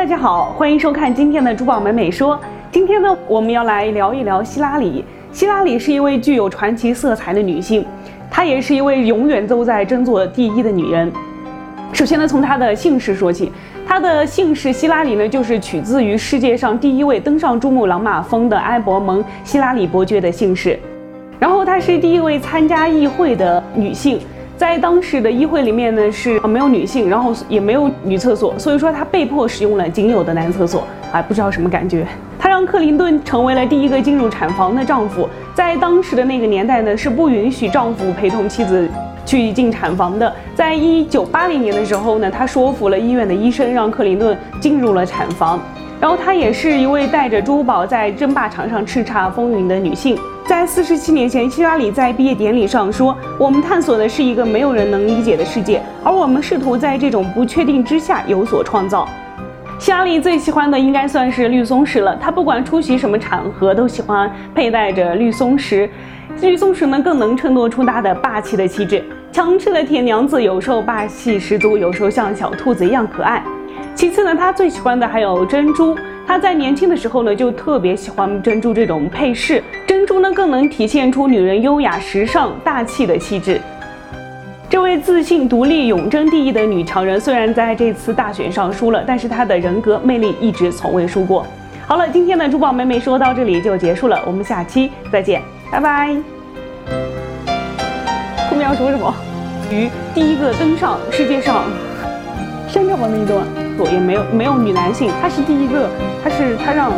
大家好，欢迎收看今天的珠宝美美说。今天呢，我们要来聊一聊希拉里。希拉里是一位具有传奇色彩的女性，她也是一位永远都在争做第一的女人。首先呢，从她的姓氏说起，她的姓氏希拉里呢，就是取自于世界上第一位登上珠穆朗玛峰的埃伯蒙·希拉里伯爵的姓氏。然后她是第一位参加议会的女性。在当时的议会里面呢，是没有女性，然后也没有女厕所，所以说他被迫使用了仅有的男厕所，啊，不知道什么感觉。他让克林顿成为了第一个进入产房的丈夫。在当时的那个年代呢，是不允许丈夫陪同妻子去进产房的。在一九八零年的时候呢，他说服了医院的医生，让克林顿进入了产房。然后她也是一位带着珠宝在争霸场上叱咤风云的女性。在四十七年前，希拉里在毕业典礼上说：“我们探索的是一个没有人能理解的世界，而我们试图在这种不确定之下有所创造。”希拉里最喜欢的应该算是绿松石了。她不管出席什么场合，都喜欢佩戴着绿松石。绿松石呢，更能衬托出她的霸气的气质。强势的铁娘子有时候霸气十足，有时候像小兔子一样可爱。其次呢，她最喜欢的还有珍珠。她在年轻的时候呢，就特别喜欢珍珠这种配饰。珍珠呢，更能体现出女人优雅、时尚、大气的气质。这位自信、独立、永争第一的女强人，虽然在这次大选上输了，但是她的人格魅力一直从未输过。好了，今天的珠宝妹妹说到这里就结束了，我们下期再见，拜拜。他说什么？于第一个登上世界上山寨版那一段也没有没有女男性他是第一个他是他让